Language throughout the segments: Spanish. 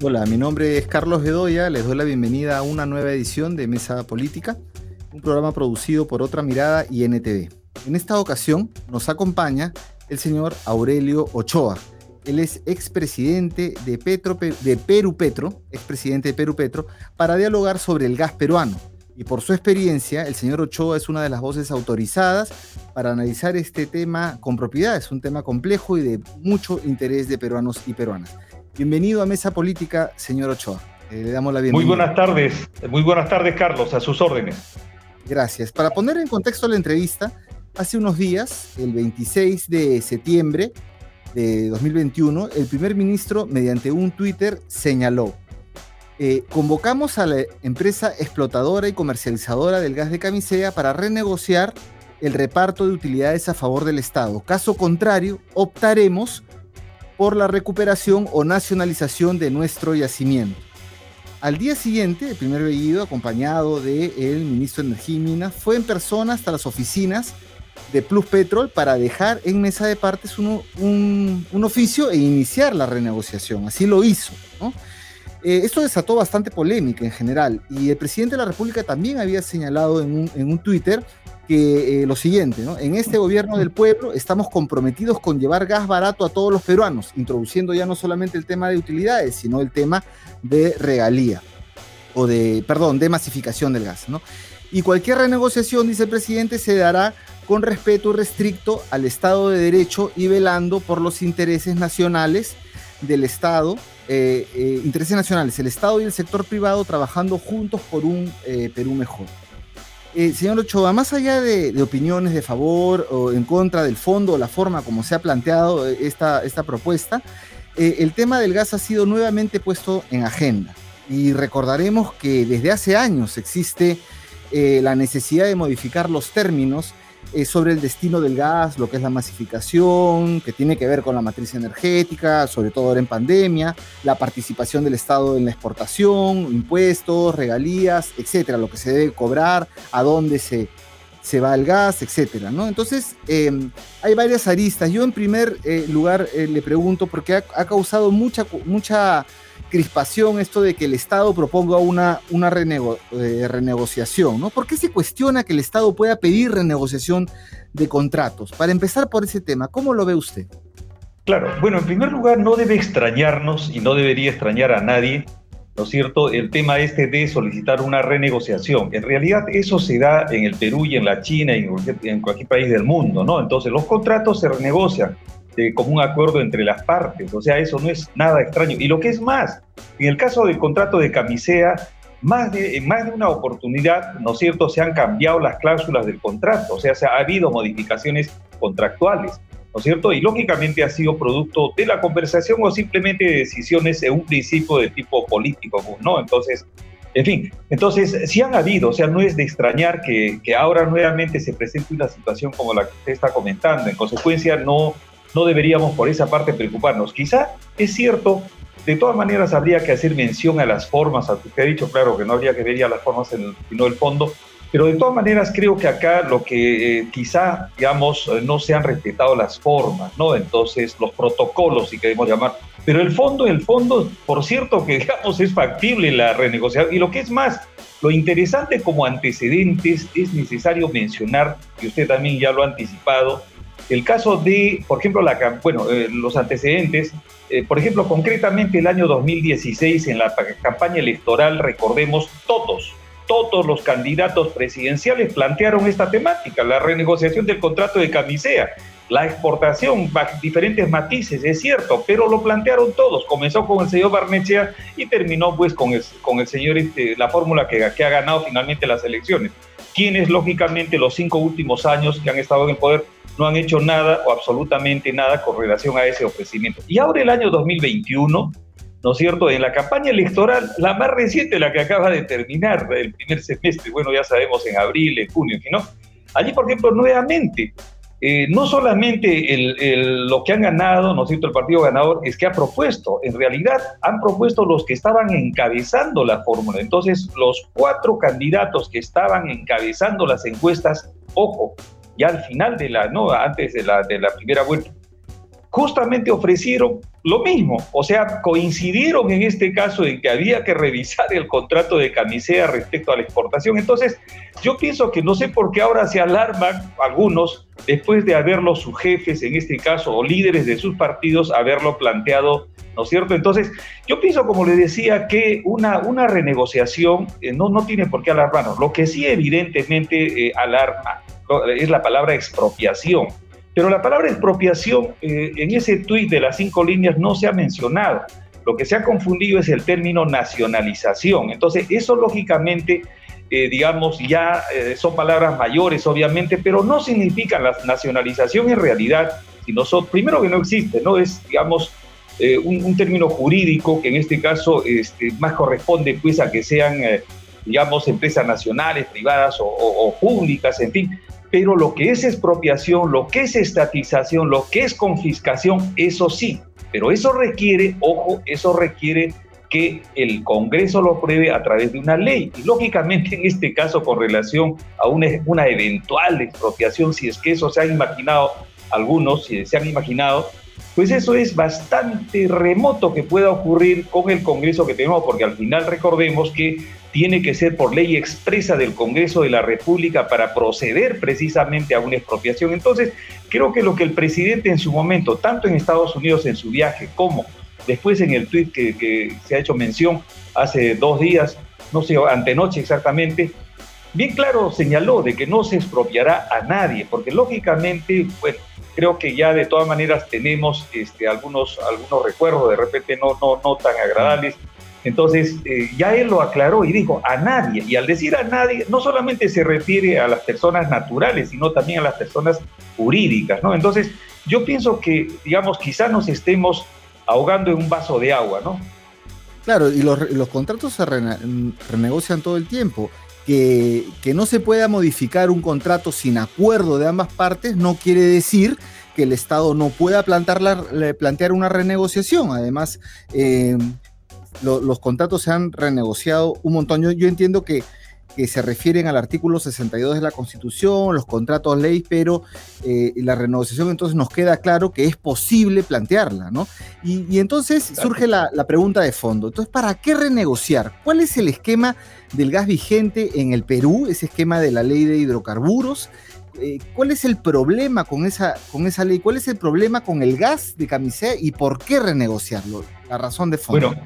Hola, mi nombre es Carlos Bedoya, les doy la bienvenida a una nueva edición de Mesa Política, un programa producido por Otra Mirada y NTV. En esta ocasión nos acompaña el señor Aurelio Ochoa. Él es expresidente de, Petro, de Perú Petro, expresidente de Perú Petro, para dialogar sobre el gas peruano. Y por su experiencia, el señor Ochoa es una de las voces autorizadas para analizar este tema con propiedad. Es un tema complejo y de mucho interés de peruanos y peruanas. Bienvenido a Mesa Política, señor Ochoa. Eh, le damos la bienvenida. Muy buenas tardes, muy buenas tardes, Carlos, a sus órdenes. Gracias. Para poner en contexto la entrevista, hace unos días, el 26 de septiembre de 2021, el primer ministro, mediante un Twitter, señaló, eh, convocamos a la empresa explotadora y comercializadora del gas de camisea para renegociar el reparto de utilidades a favor del Estado. Caso contrario, optaremos por la recuperación o nacionalización de nuestro yacimiento. Al día siguiente, el primer vehículo, acompañado del ministro de Energía y Minas, fue en persona hasta las oficinas de Plus Petrol para dejar en mesa de partes un, oficio e iniciar la renegociación. Así lo hizo. Eh, esto desató bastante polémica en general y el presidente de la República también había señalado en un, en un Twitter que eh, lo siguiente, ¿no? En este gobierno del pueblo estamos comprometidos con llevar gas barato a todos los peruanos, introduciendo ya no solamente el tema de utilidades, sino el tema de regalía, o de, perdón, de masificación del gas. Y cualquier renegociación, dice el presidente, se dará con respeto restricto al Estado de Derecho y velando por los intereses nacionales del Estado, eh, eh, intereses nacionales, el Estado y el sector privado trabajando juntos por un Perú mejor. Eh, señor Ochoa, más allá de, opiniones de favor o en contra del fondo o la forma como se ha planteado eh, esta, esta propuesta, eh, el tema del gas ha sido nuevamente puesto en agenda. Y recordaremos que desde hace años existe la necesidad de modificar los términos eh, sobre el destino del gas, lo que es la masificación, que tiene que ver con la matriz energética, sobre todo ahora en pandemia, la participación del Estado en la exportación, impuestos, regalías, etcétera, lo que se debe cobrar, a dónde se, se va el gas, etcétera. Entonces, em, hay varias aristas. Yo en primer eh, lugar eh, le pregunto, porque ha, ha causado mucha, mucha crispación esto de que el Estado proponga una, una eh, renegociación, ¿no? ¿Por qué se cuestiona que el Estado pueda pedir renegociación de contratos? Para empezar por ese tema, ¿cómo lo ve usted? Claro, bueno, en primer lugar, no debe extrañarnos y no debería extrañar a nadie, ¿no es cierto?, el tema este de solicitar una renegociación. En realidad, eso se da en el Perú y en la China y en cualquier país del mundo, ¿no? Entonces, los contratos se renegocian este, como un acuerdo entre las partes. O sea, eso no es nada extraño. Y lo que es más, en el caso del contrato de camisea, más de, en más de una oportunidad, ¿no es cierto?, se han cambiado las cláusulas del contrato, o sea, se ha habido modificaciones contractuales, ¿no es cierto? Y lógicamente ha sido producto de la conversación o simplemente de decisiones en un principio de tipo político, ¿no? Entonces, en fin, entonces sí han habido, o sea, no es de extrañar que, que ahora nuevamente se presente una situación como la que usted está comentando. En consecuencia, no, no deberíamos por esa parte preocuparnos. Quizá es cierto, de todas maneras habría que hacer mención a las formas, a usted ha dicho, claro, que no habría que ver ya las formas, sino el fondo, pero de todas maneras creo que acá lo que eh, quizá, digamos, eh, no se han respetado las formas, ¿no? Entonces, los protocolos, si queremos llamar, pero el fondo, el fondo, por cierto, que digamos es factible la renegociación, y lo que es más, lo interesante como antecedentes es necesario mencionar, y usted también ya lo ha anticipado, el caso de, por ejemplo, la, bueno, eh, los antecedentes, eh, por ejemplo, concretamente el año 2016, en la campaña electoral, recordemos, todos, todos los candidatos presidenciales plantearon esta temática, la renegociación del contrato de camisea, la exportación, diferentes matices, es cierto, pero lo plantearon todos. Comenzó con el señor Barnechea y terminó pues con el, con el señor, este, la fórmula que, que ha ganado finalmente las elecciones. Quienes, lógicamente, los cinco últimos años que han estado en el poder no han hecho nada o absolutamente nada con relación a ese ofrecimiento. Y ahora el año 2021, ¿no es cierto? En la campaña electoral, la más reciente, la que acaba de terminar, el primer semestre, bueno, ya sabemos en abril, en junio, ¿no? Allí, por ejemplo, nuevamente, eh, no solamente lo que han ganado, ¿no es cierto?, el partido ganador, es que ha propuesto, en realidad han propuesto los que estaban encabezando la fórmula. Entonces, los cuatro candidatos que estaban encabezando las encuestas, ojo, ya al final de la, no, antes de la, de la primera vuelta, justamente ofrecieron lo mismo, o sea, coincidieron en este caso en que había que revisar el contrato de camisea respecto a la exportación. Entonces, yo pienso que no sé por qué ahora se alarman algunos, después de haberlo sus jefes, en este caso, o líderes de sus partidos, haberlo planteado, ¿no es cierto? Entonces, yo pienso, como le decía, que una, una renegociación eh, no, no tiene por qué alarmarnos. Lo que sí evidentemente eh, alarma es la palabra expropiación pero la palabra expropiación eh, en ese tuit de las cinco líneas no se ha mencionado. Lo que se ha confundido es el término nacionalización. Entonces, eso lógicamente, eh, digamos, ya eh, son palabras mayores, obviamente, pero no significa la nacionalización en realidad, sino primero que no existe, ¿no? Es, digamos, un, término jurídico que en este caso este, más corresponde pues a que sean, digamos, empresas nacionales, privadas o públicas, en fin pero lo que es expropiación, lo que es estatización, lo que es confiscación, eso sí, pero eso requiere, ojo, eso requiere que el Congreso lo apruebe a través de una ley. Y lógicamente en este caso con relación a una, una eventual expropiación, si es que eso se han imaginado algunos, si se han imaginado, pues eso es bastante remoto que pueda ocurrir con el Congreso que tenemos, porque al final recordemos que tiene que ser por ley expresa del Congreso de la República para proceder precisamente a una expropiación. Entonces, creo que lo que el presidente en su momento, tanto en Estados Unidos en su viaje como después en el tuit que, se ha hecho mención hace dos días, no sé, antenoche exactamente, bien claro señaló de que no se expropiará a nadie, porque lógicamente, bueno, creo que ya de todas maneras tenemos este, algunos, algunos recuerdos, de repente no, no, no tan agradables, entonces, eh, ya él lo aclaró y dijo a nadie. Y al decir a nadie, no solamente se refiere a las personas naturales, sino también a las personas jurídicas, ¿no? Entonces, yo pienso que, digamos, quizás nos estemos ahogando en un vaso de agua, ¿no? Claro, y los, contratos se renegocian todo el tiempo. Que, no se pueda modificar un contrato sin acuerdo de ambas partes no quiere decir que el Estado no pueda plantear, plantear una renegociación. Además, eh, los contratos se han renegociado un montón. Yo, entiendo que, se refieren al artículo 62 de la Constitución, los contratos ley, pero eh, la renegociación entonces nos queda claro que es posible plantearla, ¿no? Y, entonces surge la, pregunta de fondo. Entonces, ¿para qué renegociar? ¿Cuál es el esquema del gas vigente en el Perú, ese esquema de la ley de hidrocarburos? Eh, ¿Cuál es el problema con esa, con esa ley? ¿Cuál es el problema con el gas de camisea y por qué renegociarlo? La razón de fondo. Bueno,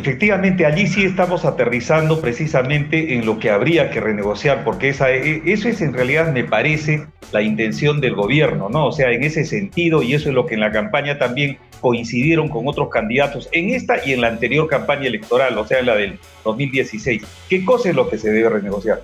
Efectivamente, allí sí estamos aterrizando precisamente en lo que habría que renegociar, porque esa, e, eso es en realidad, me parece, la intención del gobierno, ¿no? O sea, en ese sentido, y eso es lo que en la campaña también coincidieron con otros candidatos, en esta y en la anterior campaña electoral, o sea, en la del 2016. ¿Qué cosa es lo que se debe renegociar?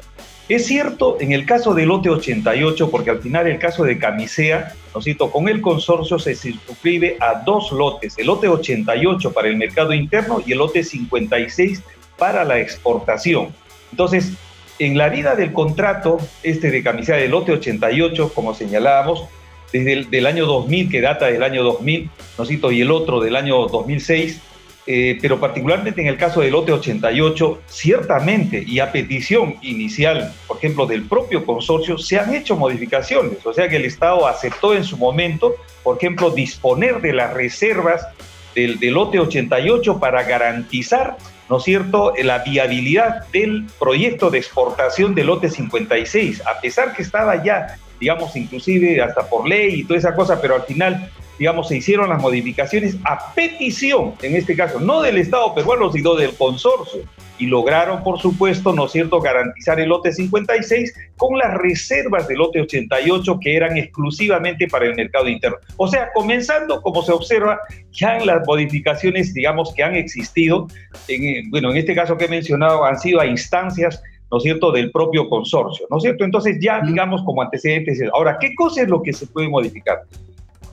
Es cierto en el caso del lote 88, porque al final el caso de Camisea, ¿no cito, con el consorcio se circunscribe a dos lotes, el lote 88 para el mercado interno y el lote 56 para la exportación. Entonces, en la vida del contrato, este de Camisea del lote 88, como señalábamos, desde el del año 2000, que data del año 2000, ¿no cito, y el otro del año 2006, eh, pero particularmente en el caso del lote 88, ciertamente y a petición inicial, por ejemplo, del propio consorcio, se han hecho modificaciones. O sea que el Estado aceptó en su momento, por ejemplo, disponer de las reservas del, del lote 88 para garantizar, ¿no es cierto?, la viabilidad del proyecto de exportación del lote 56, a pesar que estaba ya, digamos, inclusive hasta por ley y toda esa cosa, pero al final digamos, se hicieron las modificaciones a petición, en este caso, no del Estado peruano, sino del consorcio. Y lograron, por supuesto, ¿no es cierto?, garantizar el lote 56 con las reservas del lote 88 que eran exclusivamente para el mercado interno. O sea, comenzando, como se observa, ya en las modificaciones, digamos, que han existido, en, bueno, en este caso que he mencionado, han sido a instancias ¿no es cierto?, del propio consorcio, ¿no es cierto? Entonces ya, digamos, como antecedentes, ahora, ¿qué cosa es lo que se puede modificar?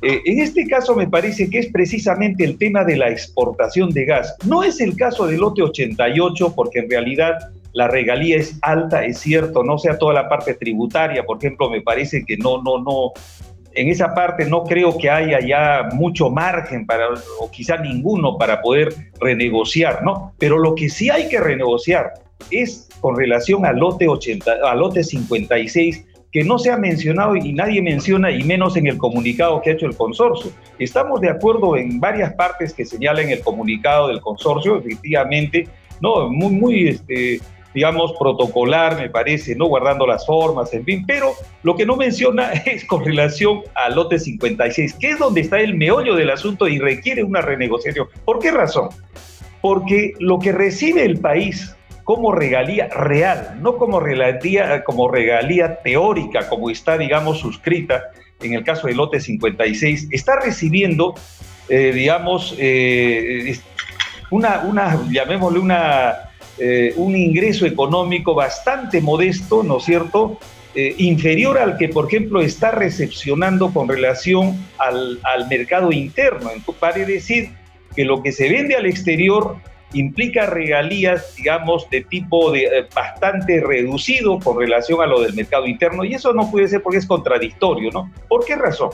Eh, en este caso me parece que es precisamente el tema de la exportación de gas. No es el caso del lote 88 porque en realidad la regalía es alta, es cierto, no sea toda la parte tributaria, por ejemplo, me parece que no, no, no, en esa parte no creo que haya ya mucho margen para, o quizá ninguno para poder renegociar, ¿no? Pero lo que sí hay que renegociar es con relación al lote 80, al lote 56 que no se ha mencionado y nadie menciona, y menos en el comunicado que ha hecho el consorcio. Estamos de acuerdo en varias partes que señalan el comunicado del consorcio, efectivamente, no, muy, muy, este, digamos, protocolar, me parece, no guardando las formas, en fin, pero lo que no menciona es con relación al lote 56, que es donde está el meollo del asunto y requiere una renegociación. ¿Por qué razón? Porque lo que recibe el país como regalía real, no como regalía, como regalía teórica, como está, digamos, suscrita en el caso del lote 56, está recibiendo, eh, digamos, eh, una, una, llamémosle una, eh, un ingreso económico bastante modesto, ¿no es cierto? inferior al que, por ejemplo, está recepcionando con relación al, al mercado interno. Entonces, vale decir que lo que se vende al exterior implica regalías, digamos, de tipo de, eh, bastante reducido con relación a lo del mercado interno, y eso no puede ser porque es contradictorio, ¿no? ¿Por qué razón?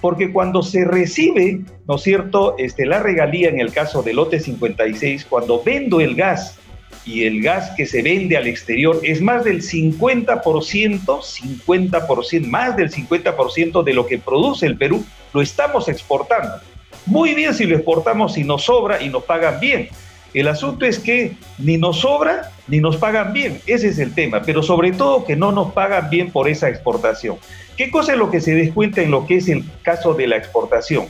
Porque cuando se recibe, ¿no es cierto?, este, la regalía en el caso del lote 56, cuando vendo el gas y el gas que se vende al exterior es más del 50%, 50%, más del 50% de lo que produce el Perú, lo estamos exportando. Muy bien si lo exportamos y nos sobra y nos pagan bien. El asunto es que ni nos sobra ni nos pagan bien. Ese es el tema. Pero sobre todo que no nos pagan bien por esa exportación. ¿Qué cosa es lo que se descuenta en lo que es el caso de la exportación?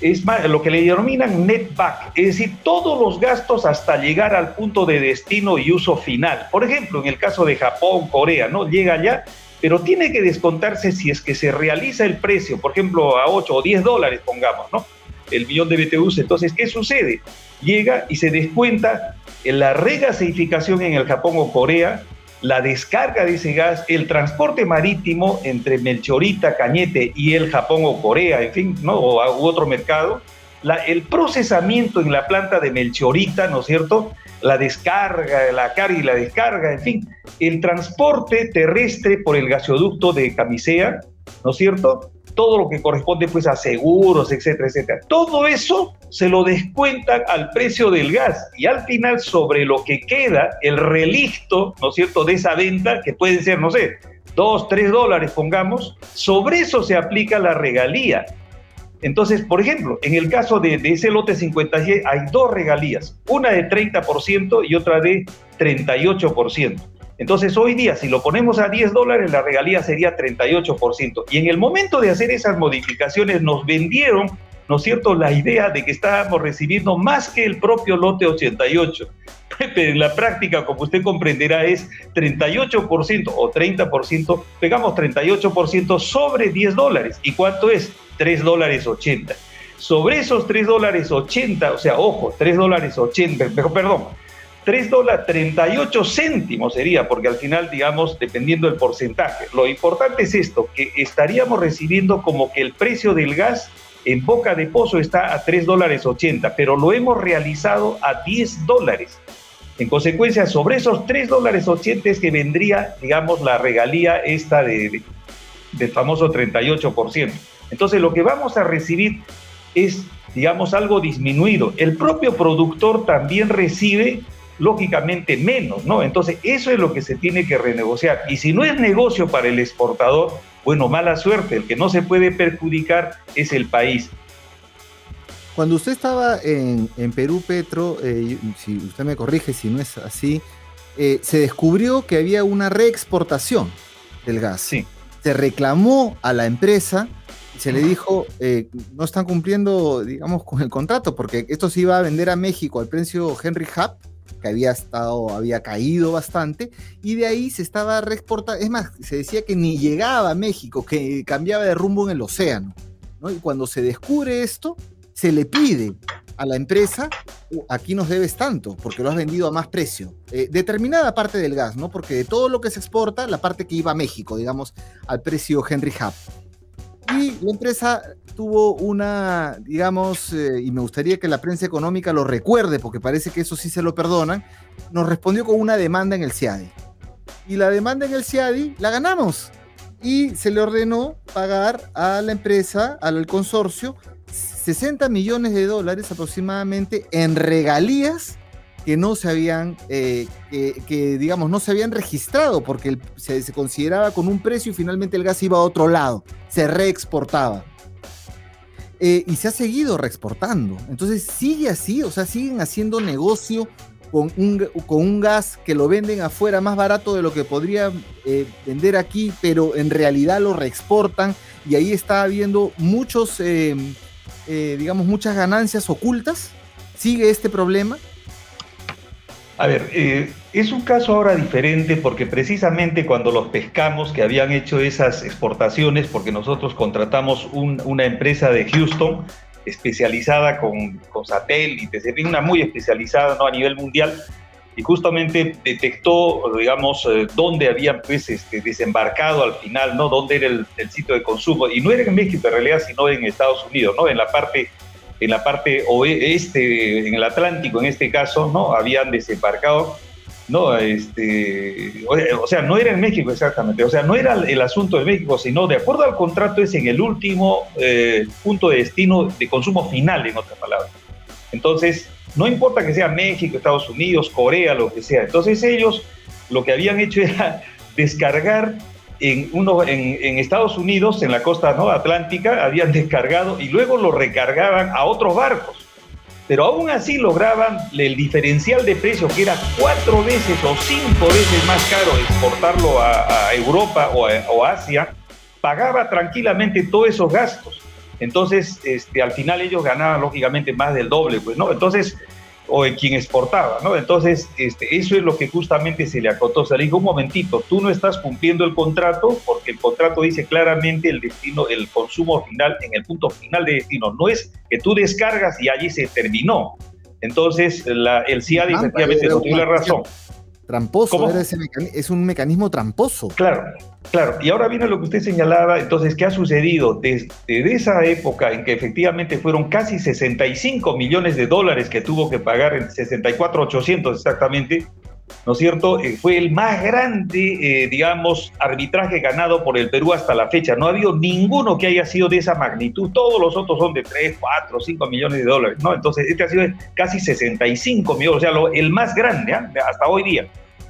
Es lo que le denominan net back, es decir, todos los gastos hasta llegar al punto de destino y uso final. Por ejemplo, en el caso de Japón, Corea, ¿no? Llega allá, pero tiene que descontarse si es que se realiza el precio, por ejemplo, a 8 o 10 dólares, pongamos, ¿no? El millón de BTUs. Entonces, ¿qué sucede? llega y se descuenta en la regasificación en el Japón o Corea, la descarga de ese gas, el transporte marítimo entre Melchorita, Cañete y el Japón o Corea, en fin, ¿no? o u otro mercado, la, el procesamiento en la planta de Melchorita, ¿no es cierto? La descarga, la carga y la descarga, en fin, el transporte terrestre por el gasoducto de Camisea, ¿no es cierto? Todo lo que corresponde pues a seguros, etcétera, etcétera. Todo eso se lo descuentan al precio del gas y al final sobre lo que queda, el relicto, ¿no es cierto?, de esa venta, que pueden ser, no sé, dos, tres dólares, pongamos, sobre eso se aplica la regalía. Entonces, por ejemplo, en el caso de, de ese lote 56 hay dos regalías, una de 30% y otra de 38%. Entonces hoy día, si lo ponemos a 10 dólares, la regalía sería 38%. Y en el momento de hacer esas modificaciones nos vendieron, ¿no es cierto?, la idea de que estábamos recibiendo más que el propio lote 88. En la práctica, como usted comprenderá, es 38% o 30%, pegamos 38% sobre 10 dólares. ¿Y cuánto es? 3 dólares 80. Sobre esos 3 dólares 80, o sea, ojo, 3 dólares 80, perdón, 3 dólares 38 céntimos sería, porque al final, digamos, dependiendo del porcentaje. Lo importante es esto, que estaríamos recibiendo como que el precio del gas en boca de pozo está a 3 dólares 80, pero lo hemos realizado a 10 dólares. En consecuencia, sobre esos 3 dólares 80 es que vendría, digamos, la regalía esta de, del famoso 38%. Entonces, lo que vamos a recibir es, digamos, algo disminuido. El propio productor también recibe lógicamente menos, ¿no? Entonces, eso es lo que se tiene que renegociar. Y si no es negocio para el exportador, bueno, mala suerte, el que no se puede perjudicar es el país. Cuando usted estaba en, Perú, Petro, eh, si usted me corrige si no es así, eh, se descubrió que había una reexportación del gas. Sí. Se reclamó a la empresa se le dijo, eh, no están cumpliendo, digamos, con el contrato, porque esto se iba a vender a México al precio Henry Hub, que había estado, había caído bastante, y de ahí se estaba reexportando, es más, se decía que ni llegaba a México, que cambiaba de rumbo en el océano, ¿no? Y cuando se descubre esto, se le pide a la empresa, uh, aquí nos debes tanto, porque lo has vendido a más precio. Eh, determinada parte del gas, ¿no? Porque de todo lo que se exporta, la parte que iba a México, digamos, al precio Henry Hub. Y la empresa tuvo una, digamos, eh, y me gustaría que la prensa económica lo recuerde, porque parece que eso sí se lo perdonan, nos respondió con una demanda en el CIADI. Y la demanda en el CIADI la ganamos. Y se le ordenó pagar a la empresa, al consorcio, 60 millones de dólares aproximadamente en regalías que no se habían, eh, que, digamos, no se habían registrado porque se, consideraba con un precio y finalmente el gas iba a otro lado, se reexportaba. Eh, y se ha seguido reexportando. Entonces sigue así, o sea, siguen haciendo negocio con un, con un gas que lo venden afuera más barato de lo que podrían eh, vender aquí, pero en realidad lo reexportan y ahí está habiendo muchos, digamos, muchas ganancias ocultas. Sigue este problema a ver, eh, es un caso ahora diferente porque precisamente cuando los pescamos que habían hecho esas exportaciones, porque nosotros contratamos una empresa de Houston especializada con, con satélites, una muy especializada ¿no? a nivel mundial, y justamente detectó, digamos, eh, dónde habían pues, este, desembarcado al final, ¿no? Dónde era el, el, sitio de consumo, y no era en México en realidad, sino en Estados Unidos, ¿no? En la parte en la parte oeste, en el Atlántico en este caso, ¿no? Habían desembarcado, ¿no? Este, o sea, no era en México exactamente, o sea, no era el asunto de México, sino de acuerdo al contrato es en el último eh, punto de destino de consumo final, en otras palabras. Entonces, no importa que sea México, Estados Unidos, Corea, lo que sea. Entonces ellos lo que habían hecho era descargar en, uno, en, Estados Unidos, en la costa ¿no? atlántica, habían descargado y luego lo recargaban a otros barcos. Pero aún así lograban el diferencial de precio, que era cuatro veces o cinco veces más caro exportarlo a, Europa o, a, Asia, pagaba tranquilamente todos esos gastos. Entonces, este, al final ellos ganaban lógicamente más del doble, pues, ¿no? Entonces, o en quien exportaba, ¿no? Entonces, este, eso es lo que justamente se le acotó. Se le dijo, un momentito, tú no estás cumpliendo el contrato porque el contrato dice claramente el destino, el consumo final, en el punto final de destino. No es que tú descargas y allí se terminó. Entonces, la, el CIAD efectivamente no tiene la razón. Tramposo, es un mecanismo tramposo. Claro, claro. Y ahora viene lo que usted señalaba, entonces, ¿qué ha sucedido? Desde, esa época en que efectivamente fueron casi 65 millones de dólares que tuvo que pagar, en 64,800 exactamente, ¿no es cierto? Eh, fue el más grande, eh, digamos, arbitraje ganado por el Perú hasta la fecha. No ha habido ninguno que haya sido de esa magnitud. Todos los otros son de 3, 4, 5 millones de dólares, ¿no? Entonces, este ha sido casi 65 millones, o sea, el más grande ¿ah? hasta hoy día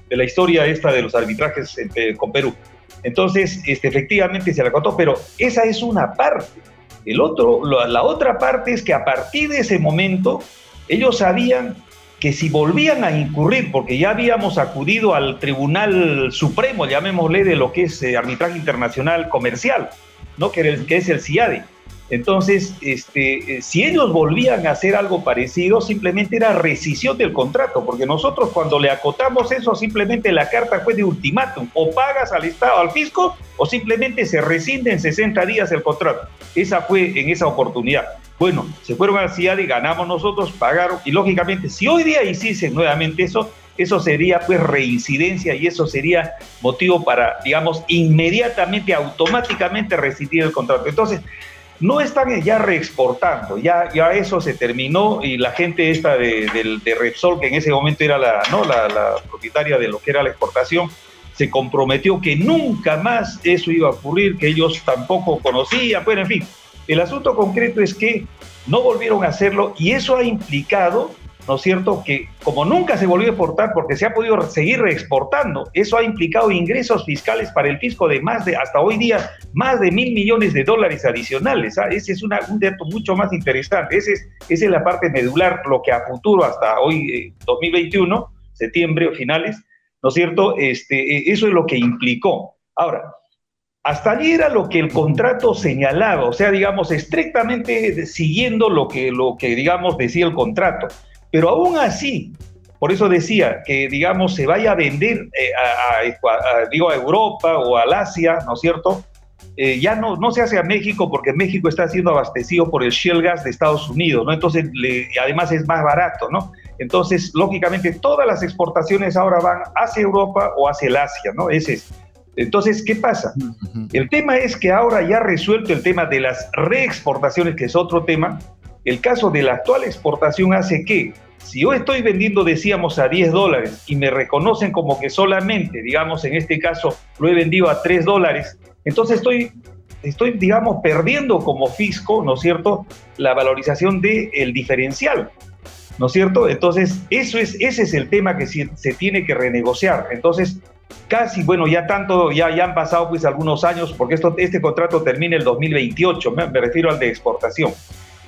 de la historia esta de los arbitrajes eh, con Perú. Entonces, este, efectivamente se la contó, pero esa es una parte. El otro, la otra parte es que a partir de ese momento, ellos sabían que si volvían a incurrir, porque ya habíamos acudido al Tribunal Supremo, llamémosle de lo que es eh, arbitraje internacional comercial, ¿no? que, el, que es el CIADE, entonces, este, eh, si ellos volvían a hacer algo parecido, simplemente era rescisión del contrato, porque nosotros cuando le acotamos eso, simplemente la carta fue de ultimátum, o pagas al Estado, al fisco, o simplemente se rescinde en 60 días el contrato. Esa fue en esa oportunidad. Bueno, se fueron al CIAD y ganamos nosotros, pagaron, y lógicamente, si hoy día hiciesen nuevamente eso, eso sería pues reincidencia y eso sería motivo para, digamos, inmediatamente, automáticamente rescindir el contrato. Entonces, no están ya reexportando, ya, ya eso se terminó y la gente esta de, Repsol, que en ese momento era la, ¿no? La, propietaria de lo que era la exportación, se comprometió que nunca más eso iba a ocurrir, que ellos tampoco conocían, bueno, en fin, el asunto concreto es que no volvieron a hacerlo y eso ha implicado ¿no es cierto?, que como nunca se volvió a exportar porque se ha podido seguir reexportando, eso ha implicado ingresos fiscales para el fisco de más de, hasta hoy día, más de mil millones de dólares adicionales. ¿ah? Ese es un dato mucho más interesante. Ese es, esa es la parte medular, lo que a futuro, hasta hoy, 2021, eh, septiembre o finales, ¿no es cierto?, este, eh, eso es lo que implicó. Ahora, hasta allí era lo que el contrato señalaba, o sea, digamos, estrictamente siguiendo lo que, lo que digamos, decía el contrato. Pero aún así, por eso decía que, digamos, se vaya a vender eh, a, digo, a Europa o al Asia, ¿no es cierto? Eh, ya no, no se hace a México porque México está siendo abastecido por el shale gas de Estados Unidos, ¿no? Entonces, además es más barato, ¿no? Entonces, lógicamente, todas las exportaciones ahora van hacia Europa o hacia el Asia, ¿no? Ese es. Entonces, ¿qué pasa? El tema es que ahora ya resuelto el tema de las reexportaciones, que es otro tema, el caso de la actual exportación hace que, si yo estoy vendiendo, decíamos, a 10 dólares y me reconocen como que solamente, digamos, en este caso, lo he vendido a 3 dólares, entonces estoy, estoy digamos, perdiendo como fisco, ¿no es cierto?, la valorización del el diferencial. ¿no es cierto? Entonces, eso es, ese es el tema que se, se tiene que renegociar. Entonces, casi, bueno, ya tanto, ya, ya han pasado pues algunos años, porque este contrato termina el 2028, me, me refiero al de exportación.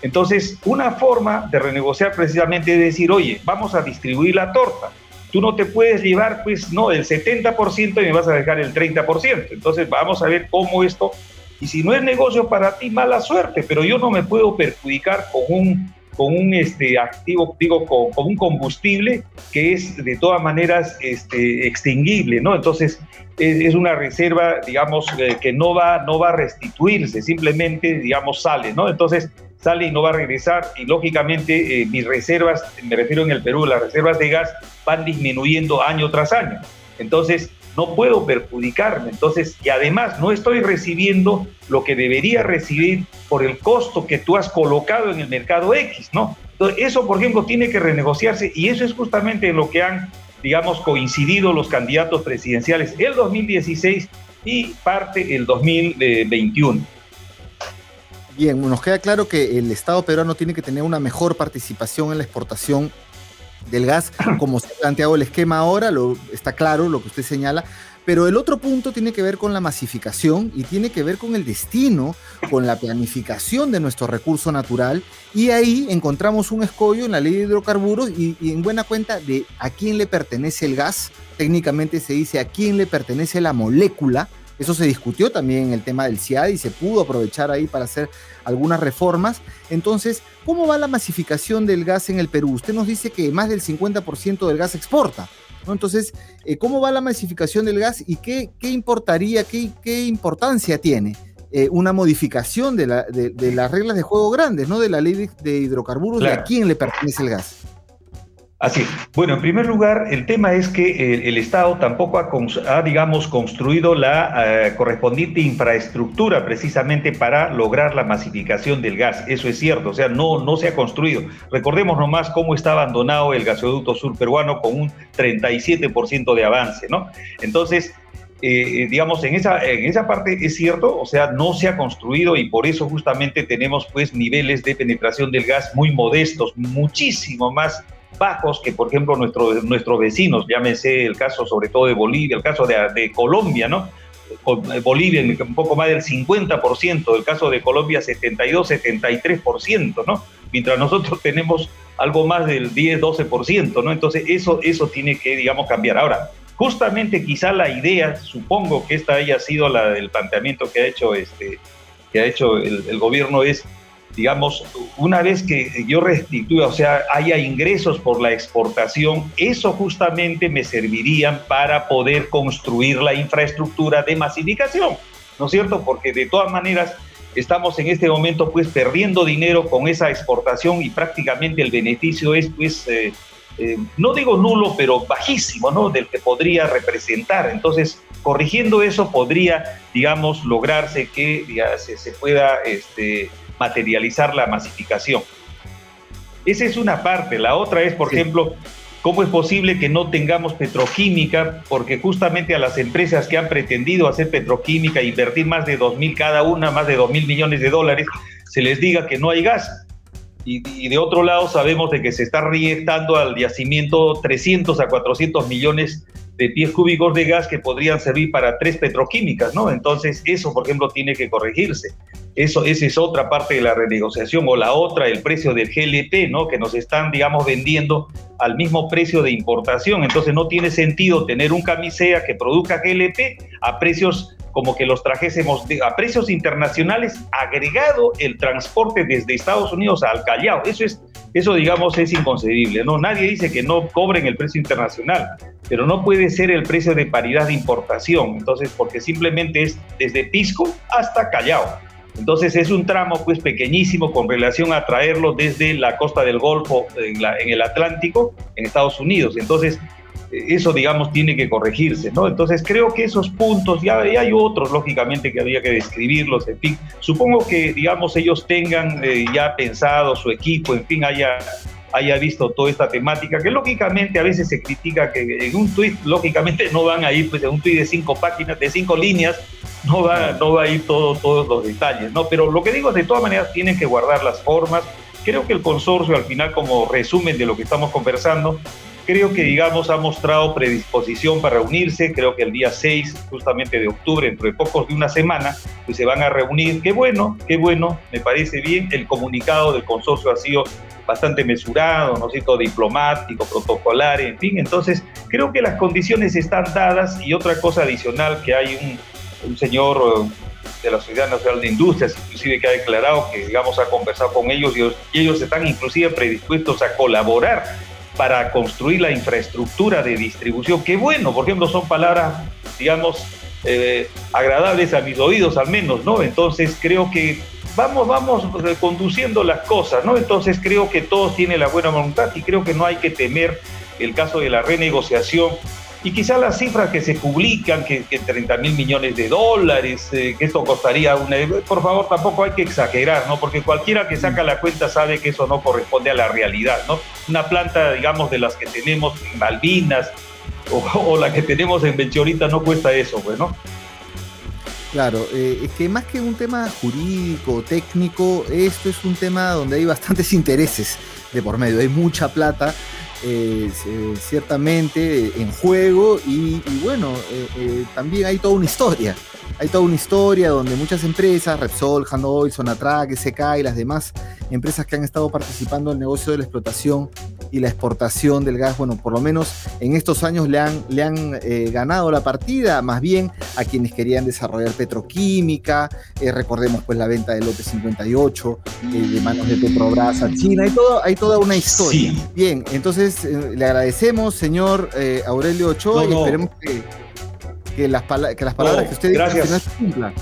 Entonces, una forma de renegociar precisamente es decir, oye, vamos a distribuir la torta. Tú no te puedes llevar, pues, no, el 70% y me vas a dejar el 30%. Entonces, vamos a ver cómo esto, y si no es negocio para ti, mala suerte, pero yo no me puedo perjudicar con un con un este, activo, digo, con, un combustible que es de todas maneras este, extinguible, ¿no? Entonces, es, una reserva, digamos, eh, que no va, no va a restituirse, simplemente, digamos, sale, ¿no? Entonces, sale y no va a regresar y lógicamente eh, mis reservas, me refiero en el Perú, las reservas de gas van disminuyendo año tras año. Entonces, no puedo perjudicarme. Entonces, y además no estoy recibiendo lo que debería recibir por el costo que tú has colocado en el mercado X, ¿no? Entonces, eso, por ejemplo, tiene que renegociarse y eso es justamente lo que han, digamos, coincidido los candidatos presidenciales el 2016 y parte el 2021. Bien, nos queda claro que el Estado peruano tiene que tener una mejor participación en la exportación del gas, como se ha planteado el esquema ahora, lo, está claro lo que usted señala, pero el otro punto tiene que ver con la masificación y tiene que ver con el destino, con la planificación de nuestro recurso natural. Y ahí encontramos un escollo en la ley de hidrocarburos y, y, en buena cuenta de a quién le pertenece el gas. Técnicamente se dice a quién le pertenece la molécula eso se discutió también en el tema del CIAD y se pudo aprovechar ahí para hacer algunas reformas. Entonces, ¿cómo va la masificación del gas en el Perú? Usted nos dice que más del 50% del gas exporta. ¿no? Entonces, eh, ¿cómo va la masificación del gas y qué, qué importaría, qué, qué importancia tiene? Eh, una modificación de, la, de, las reglas de juego grandes, ¿no? De la ley de, hidrocarburos, de a quién le pertenece el gas. Así, bueno, en primer lugar, el tema es que el, Estado tampoco ha, digamos, construido la eh, correspondiente infraestructura precisamente para lograr la masificación del gas. Eso es cierto, o sea, no, no se ha construido. Recordemos nomás cómo está abandonado el gasoducto sur peruano con un 37% de avance, ¿no? Entonces, eh, digamos, en esa, en esa parte es cierto, o sea, no se ha construido y por eso justamente tenemos pues niveles de penetración del gas muy modestos, muchísimo más bajos que, por ejemplo, nuestro, nuestros vecinos, llámese el caso sobre todo de Bolivia, el caso de, Colombia, ¿no? Eh, Bolivia un poco más del 50%, el caso de Colombia 72, 73%, ¿no? Mientras nosotros tenemos algo más del 10, 12%, ¿no? Entonces eso, eso tiene que, digamos, cambiar. Ahora, justamente quizá la idea, supongo que esta haya sido la del planteamiento que ha hecho, este, que ha hecho el gobierno, es digamos, una vez que yo restituya, o sea, haya ingresos por la exportación, eso justamente me serviría para poder construir la infraestructura de masificación, ¿no es cierto? Porque de todas maneras estamos en este momento pues perdiendo dinero con esa exportación y prácticamente el beneficio es pues, eh, eh, no digo nulo, pero bajísimo, ¿no? Del que podría representar. Entonces, corrigiendo eso podría, digamos, lograrse que se, se, pueda este, materializar la masificación. Esa es una parte. La otra es, por ejemplo, cómo es posible que no tengamos petroquímica, porque justamente a las empresas que han pretendido hacer petroquímica, invertir más de 2 mil cada una, más de 2 mil millones de dólares, se les diga que no hay gas. Y, y, de otro lado sabemos de que se está reinyectando al yacimiento 300 a 400 millones de pies cúbicos de gas que podrían servir para tres petroquímicas, ¿no? Entonces, eso, por ejemplo, tiene que corregirse. Eso, esa es otra parte de la renegociación. O la otra, el precio del GLP, ¿no? Que nos están, digamos, vendiendo al mismo precio de importación. Entonces, no tiene sentido tener un camisea que produzca GLP a precios como que los trajésemos a precios internacionales, agregado el transporte desde Estados Unidos al Callao. Eso es eso, digamos, es inconcebible. ¿no? Nadie dice que no cobren el precio internacional, pero no puede ser el precio de paridad de importación. Entonces, porque simplemente es desde Pisco hasta Callao. Entonces es un tramo pues pequeñísimo con relación a traerlo desde la costa del Golfo en, en el Atlántico en Estados Unidos. Entonces eso, digamos, tiene que corregirse, ¿no? Entonces creo que esos puntos, ya, hay otros, lógicamente, que había que describirlos, en fin. Supongo que, digamos, ellos tengan eh, ya pensado su equipo, en fin, haya, haya visto toda esta temática, que lógicamente a veces se critica que en un tuit, lógicamente, no van a ir, pues, en un tuit de cinco páginas, de cinco líneas, no va, no va a ir todo, todos los detalles, ¿no? Pero lo que digo es, de todas maneras, tienen que guardar las formas, creo que el consorcio al final, como resumen de lo que estamos conversando, creo que, digamos, ha mostrado predisposición para reunirse. Creo que el día 6, justamente de octubre, dentro de pocos de una semana, pues se van a reunir. Qué bueno, qué bueno, me parece bien. El comunicado del consorcio ha sido bastante mesurado, ¿no es diplomático, protocolar, en fin. Entonces, creo que las condiciones están dadas y otra cosa adicional que hay un, un señor eh, de la Sociedad Nacional de Industrias, inclusive que ha declarado que, digamos, ha conversado con ellos y, y ellos están inclusive predispuestos a colaborar para construir la infraestructura de distribución. Qué bueno, por ejemplo, son palabras, digamos, eh, agradables a mis oídos al menos, ¿no? Entonces creo que vamos, vamos conduciendo las cosas, ¿no? Entonces creo que todos tienen la buena voluntad y creo que no hay que temer el caso de la renegociación y quizás las cifras que se publican, que, que 30 mil millones de dólares, eh, que esto costaría una... Por favor, tampoco hay que exagerar, ¿no? Porque cualquiera que saca la cuenta sabe que eso no corresponde a la realidad, ¿no? Una planta, digamos, de las que tenemos en Malvinas o, la que tenemos en Belchorita no cuesta eso, pues, ¿no? Claro, eh, es que más que un tema jurídico, técnico, esto es un tema donde hay bastantes intereses de por medio, hay mucha plata eh, ciertamente en juego y, bueno, eh, eh, también hay toda una historia. Hay toda una historia donde muchas empresas, Repsol, Hanoi, Sonatrach, SK y las demás empresas que han estado participando en el negocio de la explotación y la exportación del gas, bueno, por lo menos en estos años le han, le han ganado la partida, más bien a quienes querían desarrollar petroquímica, recordemos pues la venta del lote 58 de manos de Petrobras a China, hay, todo, hay toda una historia. Bien, entonces eh, le agradecemos, señor eh, Aurelio Ochoa, y esperemos que, las, que las palabras que usted dice se cumplan.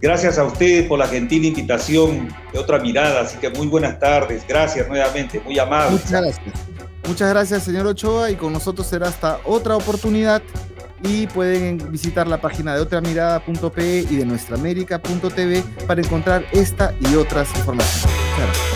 Gracias a usted por la gentil invitación de otra mirada, así que muy buenas tardes, gracias nuevamente, muy amable. Muchas gracias. Muchas gracias, señor Ochoa, y con nosotros será hasta otra oportunidad. Y pueden visitar la página de otramirada.pe y de nuestraamérica.tv para encontrar esta y otras informaciones. Muchas gracias.